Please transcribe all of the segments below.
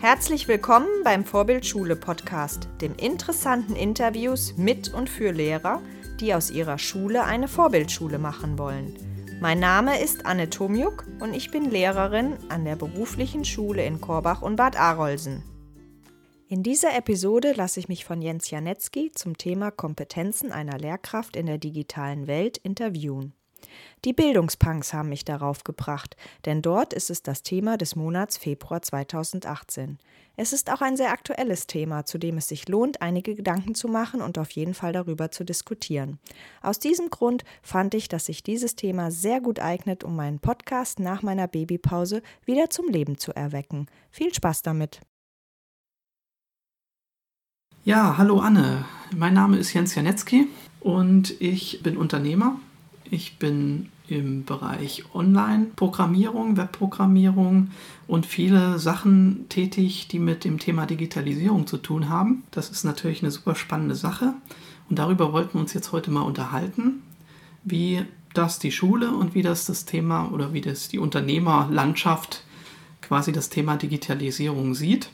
Herzlich willkommen beim Vorbildschule Podcast, dem interessanten Interviews mit und für Lehrer, die aus ihrer Schule eine Vorbildschule machen wollen. Mein Name ist Anne Tomjuk und ich bin Lehrerin an der beruflichen Schule in Korbach und Bad Arolsen. In dieser Episode lasse ich mich von Jens Janetzki zum Thema Kompetenzen einer Lehrkraft in der digitalen Welt interviewen. Die Bildungspunks haben mich darauf gebracht, denn dort ist es das Thema des Monats Februar 2018. Es ist auch ein sehr aktuelles Thema, zu dem es sich lohnt, einige Gedanken zu machen und auf jeden Fall darüber zu diskutieren. Aus diesem Grund fand ich, dass sich dieses Thema sehr gut eignet, um meinen Podcast nach meiner Babypause wieder zum Leben zu erwecken. Viel Spaß damit! Ja, hallo Anne. Mein Name ist Jens Janetzki und ich bin Unternehmer ich bin im Bereich Online-Programmierung, Webprogrammierung und viele Sachen tätig, die mit dem Thema Digitalisierung zu tun haben. Das ist natürlich eine super spannende Sache und darüber wollten wir uns jetzt heute mal unterhalten, wie das die Schule und wie das das Thema oder wie das die Unternehmerlandschaft quasi das Thema Digitalisierung sieht.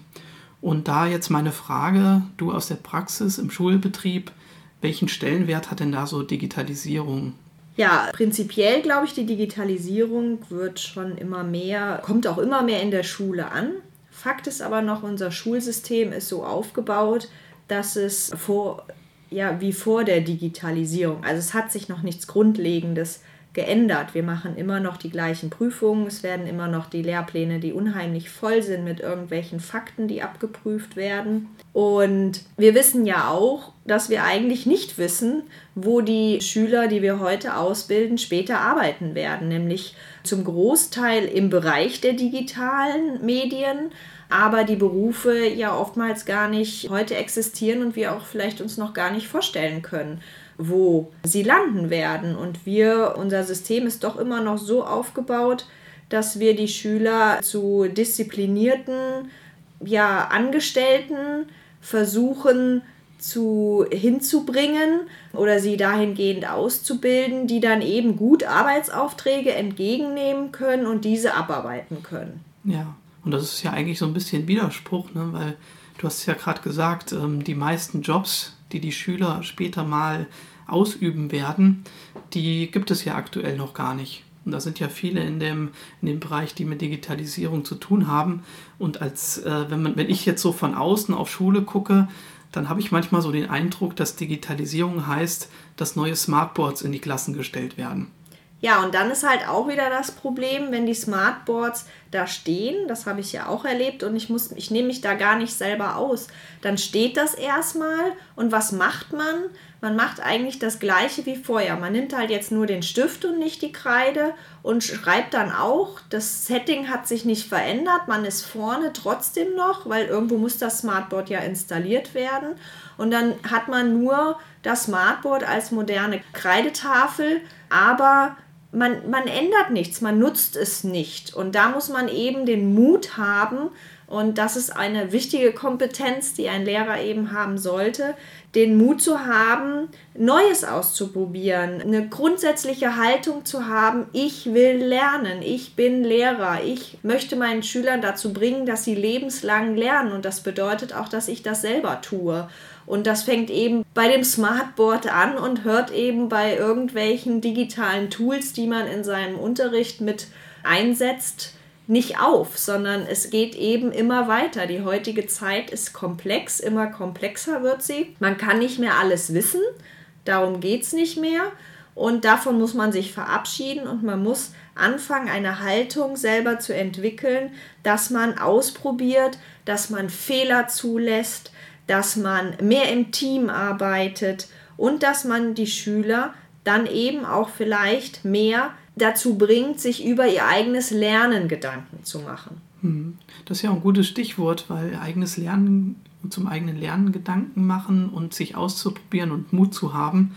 Und da jetzt meine Frage, du aus der Praxis im Schulbetrieb, welchen Stellenwert hat denn da so Digitalisierung ja, prinzipiell glaube ich, die Digitalisierung wird schon immer mehr, kommt auch immer mehr in der Schule an. Fakt ist aber noch, unser Schulsystem ist so aufgebaut, dass es vor, ja, wie vor der Digitalisierung, also es hat sich noch nichts Grundlegendes geändert. Wir machen immer noch die gleichen Prüfungen, es werden immer noch die Lehrpläne, die unheimlich voll sind mit irgendwelchen Fakten, die abgeprüft werden. Und wir wissen ja auch, dass wir eigentlich nicht wissen, wo die Schüler, die wir heute ausbilden, später arbeiten werden, nämlich zum Großteil im Bereich der digitalen Medien, aber die Berufe ja oftmals gar nicht heute existieren und wir auch vielleicht uns noch gar nicht vorstellen können wo sie landen werden. Und wir, unser System ist doch immer noch so aufgebaut, dass wir die Schüler zu disziplinierten ja, Angestellten versuchen zu hinzubringen oder sie dahingehend auszubilden, die dann eben gut Arbeitsaufträge entgegennehmen können und diese abarbeiten können. Ja, und das ist ja eigentlich so ein bisschen Widerspruch, ne? weil du hast ja gerade gesagt, ähm, die meisten Jobs, die die Schüler später mal ausüben werden, die gibt es ja aktuell noch gar nicht. Und da sind ja viele in dem, in dem Bereich, die mit Digitalisierung zu tun haben. Und als äh, wenn, man, wenn ich jetzt so von außen auf Schule gucke, dann habe ich manchmal so den Eindruck, dass Digitalisierung heißt, dass neue Smartboards in die Klassen gestellt werden. Ja, und dann ist halt auch wieder das Problem, wenn die Smartboards da stehen, das habe ich ja auch erlebt und ich muss, ich nehme mich da gar nicht selber aus. Dann steht das erstmal und was macht man? Man macht eigentlich das gleiche wie vorher. Man nimmt halt jetzt nur den Stift und nicht die Kreide und schreibt dann auch. Das Setting hat sich nicht verändert. Man ist vorne trotzdem noch, weil irgendwo muss das Smartboard ja installiert werden. Und dann hat man nur das Smartboard als moderne Kreidetafel, aber man, man ändert nichts, man nutzt es nicht. Und da muss man eben den Mut haben, und das ist eine wichtige Kompetenz, die ein Lehrer eben haben sollte, den Mut zu haben, Neues auszuprobieren, eine grundsätzliche Haltung zu haben, ich will lernen, ich bin Lehrer, ich möchte meinen Schülern dazu bringen, dass sie lebenslang lernen. Und das bedeutet auch, dass ich das selber tue. Und das fängt eben bei dem Smartboard an und hört eben bei irgendwelchen digitalen Tools, die man in seinem Unterricht mit einsetzt, nicht auf, sondern es geht eben immer weiter. Die heutige Zeit ist komplex, immer komplexer wird sie. Man kann nicht mehr alles wissen, darum geht es nicht mehr. Und davon muss man sich verabschieden und man muss anfangen, eine Haltung selber zu entwickeln, dass man ausprobiert, dass man Fehler zulässt, dass man mehr im Team arbeitet und dass man die Schüler dann eben auch vielleicht mehr dazu bringt, sich über ihr eigenes Lernen Gedanken zu machen. Hm. Das ist ja ein gutes Stichwort, weil eigenes Lernen zum eigenen Lernen Gedanken machen und sich auszuprobieren und Mut zu haben,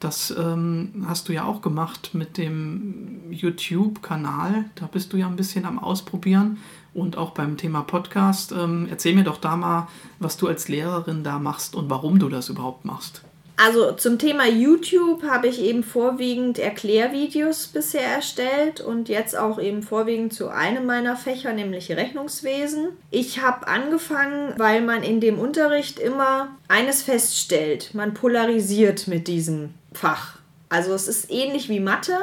das ähm, hast du ja auch gemacht mit dem YouTube-Kanal. Da bist du ja ein bisschen am Ausprobieren und auch beim Thema Podcast. Ähm, erzähl mir doch da mal, was du als Lehrerin da machst und warum du das überhaupt machst. Also zum Thema YouTube habe ich eben vorwiegend Erklärvideos bisher erstellt und jetzt auch eben vorwiegend zu einem meiner Fächer, nämlich Rechnungswesen. Ich habe angefangen, weil man in dem Unterricht immer eines feststellt, man polarisiert mit diesem Fach. Also es ist ähnlich wie Mathe,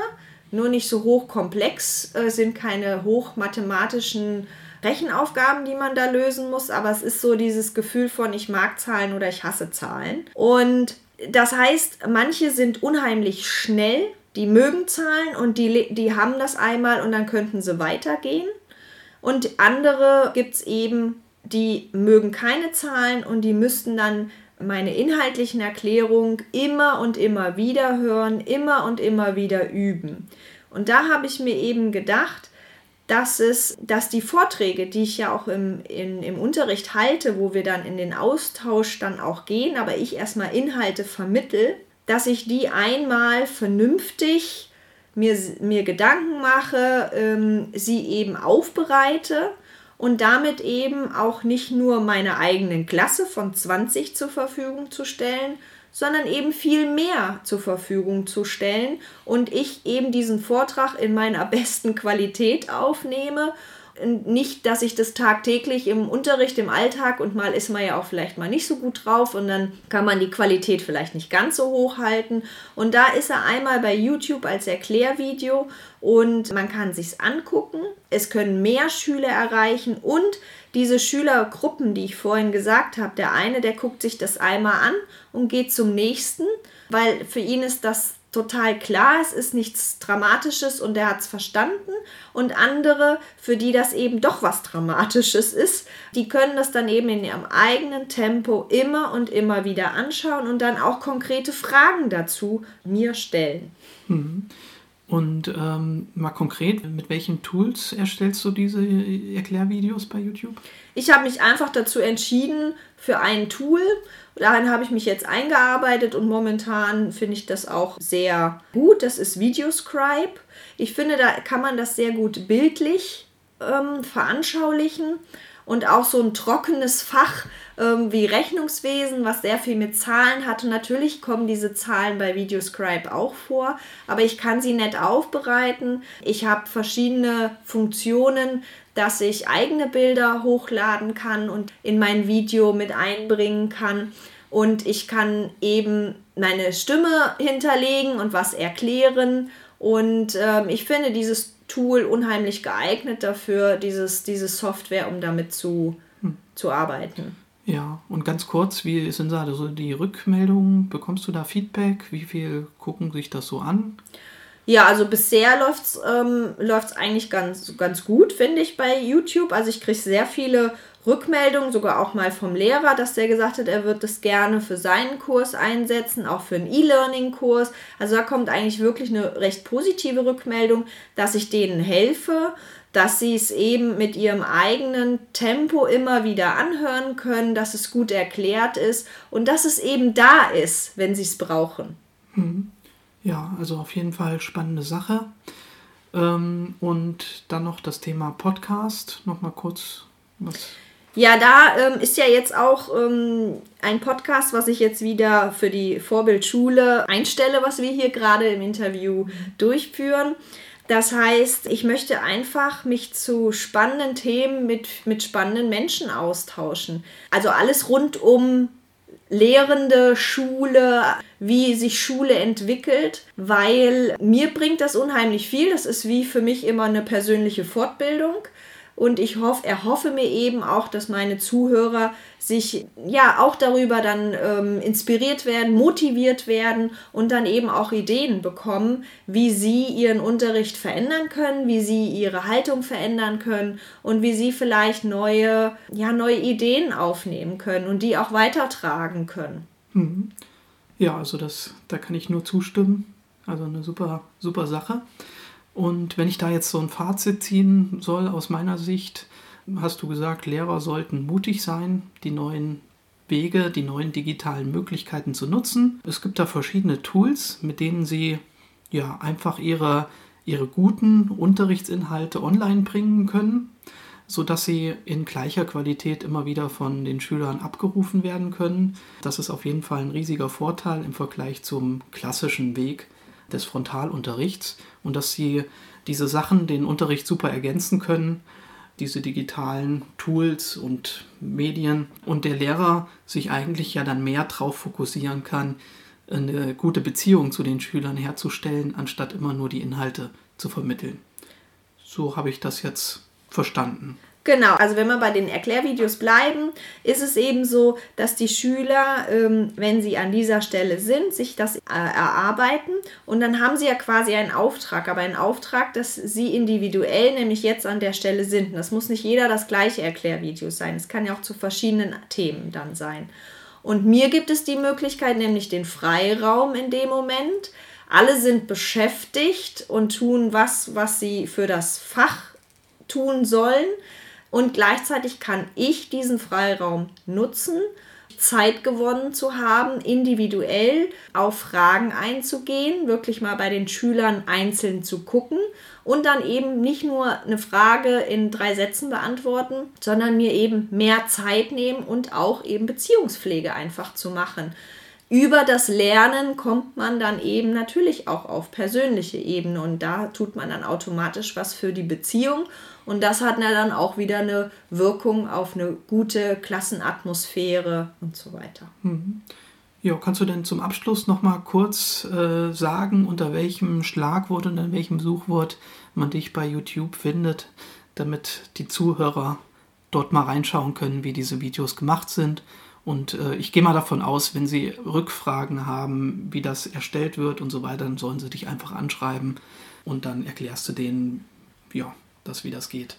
nur nicht so hochkomplex, äh, sind keine hochmathematischen Rechenaufgaben, die man da lösen muss, aber es ist so dieses Gefühl von ich mag Zahlen oder ich hasse Zahlen. Und das heißt, manche sind unheimlich schnell, die mögen Zahlen und die, die haben das einmal und dann könnten sie weitergehen. Und andere gibt es eben, die mögen keine Zahlen und die müssten dann meine inhaltlichen Erklärungen immer und immer wieder hören, immer und immer wieder üben. Und da habe ich mir eben gedacht, dass es, dass die Vorträge, die ich ja auch im, in, im Unterricht halte, wo wir dann in den Austausch dann auch gehen, aber ich erstmal Inhalte vermittel, dass ich die einmal vernünftig mir, mir Gedanken mache, ähm, sie eben aufbereite und damit eben auch nicht nur meiner eigenen Klasse von 20 zur Verfügung zu stellen, sondern eben viel mehr zur Verfügung zu stellen und ich eben diesen Vortrag in meiner besten Qualität aufnehme. Nicht, dass ich das tagtäglich im Unterricht, im Alltag und mal ist man ja auch vielleicht mal nicht so gut drauf und dann kann man die Qualität vielleicht nicht ganz so hoch halten. Und da ist er einmal bei YouTube als Erklärvideo und man kann sich's angucken. Es können mehr Schüler erreichen und diese Schülergruppen, die ich vorhin gesagt habe, der eine, der guckt sich das einmal an und geht zum nächsten, weil für ihn ist das total klar, es ist nichts Dramatisches und er hat es verstanden. Und andere, für die das eben doch was Dramatisches ist, die können das dann eben in ihrem eigenen Tempo immer und immer wieder anschauen und dann auch konkrete Fragen dazu mir stellen. Mhm. Und ähm, mal konkret, mit welchen Tools erstellst du diese Erklärvideos bei YouTube? Ich habe mich einfach dazu entschieden für ein Tool. Darin habe ich mich jetzt eingearbeitet und momentan finde ich das auch sehr gut. Das ist Videoscribe. Ich finde, da kann man das sehr gut bildlich ähm, veranschaulichen und auch so ein trockenes Fach ähm, wie Rechnungswesen, was sehr viel mit Zahlen hat. Und natürlich kommen diese Zahlen bei Videoscribe auch vor, aber ich kann sie nett aufbereiten. Ich habe verschiedene Funktionen, dass ich eigene Bilder hochladen kann und in mein Video mit einbringen kann. Und ich kann eben meine Stimme hinterlegen und was erklären. Und ähm, ich finde dieses Tool unheimlich geeignet dafür, dieses, diese Software, um damit zu, hm. zu arbeiten. Ja, und ganz kurz, wie sind da so die Rückmeldungen? Bekommst du da Feedback? Wie viel gucken sich das so an? Ja, also bisher läuft es ähm, eigentlich ganz, ganz gut, finde ich, bei YouTube. Also ich kriege sehr viele Rückmeldungen, sogar auch mal vom Lehrer, dass der gesagt hat, er wird das gerne für seinen Kurs einsetzen, auch für einen E-Learning-Kurs. Also da kommt eigentlich wirklich eine recht positive Rückmeldung, dass ich denen helfe, dass sie es eben mit ihrem eigenen Tempo immer wieder anhören können, dass es gut erklärt ist und dass es eben da ist, wenn sie es brauchen. Mhm. Ja, also auf jeden Fall spannende Sache. Ähm, und dann noch das Thema Podcast. Nochmal kurz was ja, da ähm, ist ja jetzt auch ähm, ein Podcast, was ich jetzt wieder für die Vorbildschule einstelle, was wir hier gerade im Interview durchführen. Das heißt, ich möchte einfach mich zu spannenden Themen mit, mit spannenden Menschen austauschen. Also alles rund um Lehrende, Schule, wie sich Schule entwickelt, weil mir bringt das unheimlich viel. Das ist wie für mich immer eine persönliche Fortbildung. Und ich hoffe, erhoffe mir eben auch, dass meine Zuhörer sich ja auch darüber dann ähm, inspiriert werden, motiviert werden und dann eben auch Ideen bekommen, wie sie ihren Unterricht verändern können, wie sie ihre Haltung verändern können und wie sie vielleicht neue, ja, neue Ideen aufnehmen können und die auch weitertragen können. Mhm. Ja, also das, da kann ich nur zustimmen. Also eine super, super Sache. Und wenn ich da jetzt so ein Fazit ziehen soll aus meiner Sicht, hast du gesagt, Lehrer sollten mutig sein, die neuen Wege, die neuen digitalen Möglichkeiten zu nutzen. Es gibt da verschiedene Tools, mit denen sie ja einfach ihre, ihre guten Unterrichtsinhalte online bringen können. sodass sie in gleicher Qualität immer wieder von den Schülern abgerufen werden können. Das ist auf jeden Fall ein riesiger Vorteil im Vergleich zum klassischen Weg des Frontalunterrichts und dass sie diese Sachen den Unterricht super ergänzen können, diese digitalen Tools und Medien und der Lehrer sich eigentlich ja dann mehr darauf fokussieren kann, eine gute Beziehung zu den Schülern herzustellen, anstatt immer nur die Inhalte zu vermitteln. So habe ich das jetzt verstanden. Genau, also wenn wir bei den Erklärvideos bleiben, ist es eben so, dass die Schüler, ähm, wenn sie an dieser Stelle sind, sich das äh, erarbeiten und dann haben sie ja quasi einen Auftrag, aber einen Auftrag, dass sie individuell nämlich jetzt an der Stelle sind. Das muss nicht jeder das gleiche Erklärvideo sein. Es kann ja auch zu verschiedenen Themen dann sein. Und mir gibt es die Möglichkeit, nämlich den Freiraum in dem Moment. Alle sind beschäftigt und tun was, was sie für das Fach tun sollen. Und gleichzeitig kann ich diesen Freiraum nutzen, Zeit gewonnen zu haben, individuell auf Fragen einzugehen, wirklich mal bei den Schülern einzeln zu gucken und dann eben nicht nur eine Frage in drei Sätzen beantworten, sondern mir eben mehr Zeit nehmen und auch eben Beziehungspflege einfach zu machen über das Lernen kommt man dann eben natürlich auch auf persönliche Ebene und da tut man dann automatisch was für die Beziehung und das hat dann auch wieder eine Wirkung auf eine gute Klassenatmosphäre und so weiter. Mhm. Ja, kannst du denn zum Abschluss noch mal kurz äh, sagen, unter welchem Schlagwort und in welchem Suchwort man dich bei YouTube findet, damit die Zuhörer dort mal reinschauen können, wie diese Videos gemacht sind und äh, ich gehe mal davon aus, wenn Sie Rückfragen haben, wie das erstellt wird und so weiter, dann sollen Sie dich einfach anschreiben und dann erklärst du denen, ja, das, wie das geht.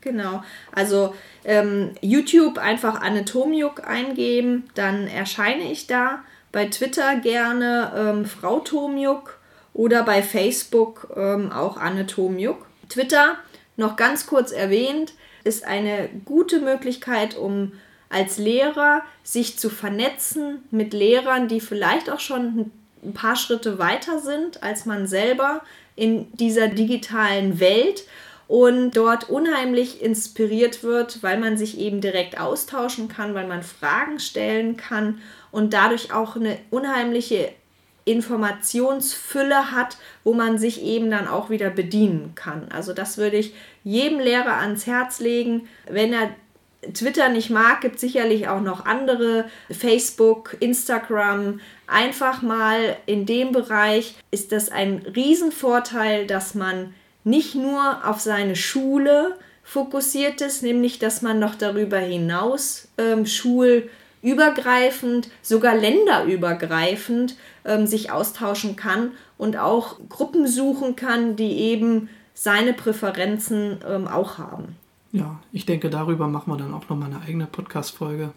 Genau, also ähm, YouTube einfach Anatomiuk eingeben, dann erscheine ich da. Bei Twitter gerne ähm, Frau Tomiuk oder bei Facebook ähm, auch Anatomiuk. Twitter, noch ganz kurz erwähnt, ist eine gute Möglichkeit, um als Lehrer sich zu vernetzen mit Lehrern, die vielleicht auch schon ein paar Schritte weiter sind als man selber in dieser digitalen Welt und dort unheimlich inspiriert wird, weil man sich eben direkt austauschen kann, weil man Fragen stellen kann und dadurch auch eine unheimliche Informationsfülle hat, wo man sich eben dann auch wieder bedienen kann. Also das würde ich jedem Lehrer ans Herz legen, wenn er Twitter nicht mag, gibt sicherlich auch noch andere, Facebook, Instagram. Einfach mal in dem Bereich ist das ein Riesenvorteil, dass man nicht nur auf seine Schule fokussiert ist, nämlich dass man noch darüber hinaus ähm, schulübergreifend, sogar länderübergreifend ähm, sich austauschen kann und auch Gruppen suchen kann, die eben seine Präferenzen ähm, auch haben. Ja, ich denke, darüber machen wir dann auch nochmal eine eigene Podcast-Folge,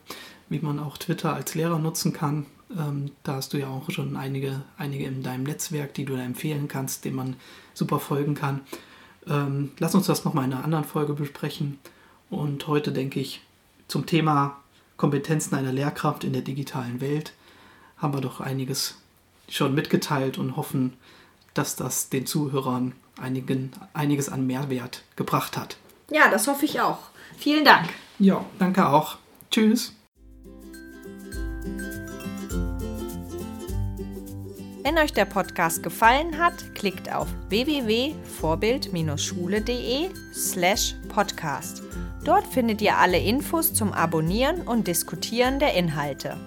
wie man auch Twitter als Lehrer nutzen kann. Ähm, da hast du ja auch schon einige, einige in deinem Netzwerk, die du da empfehlen kannst, denen man super folgen kann. Ähm, lass uns das nochmal in einer anderen Folge besprechen. Und heute denke ich, zum Thema Kompetenzen einer Lehrkraft in der digitalen Welt haben wir doch einiges schon mitgeteilt und hoffen, dass das den Zuhörern einigen, einiges an Mehrwert gebracht hat. Ja, das hoffe ich auch. Vielen Dank. Ja, danke auch. Tschüss. Wenn euch der Podcast gefallen hat, klickt auf www.vorbild-schule.de slash podcast. Dort findet ihr alle Infos zum Abonnieren und Diskutieren der Inhalte.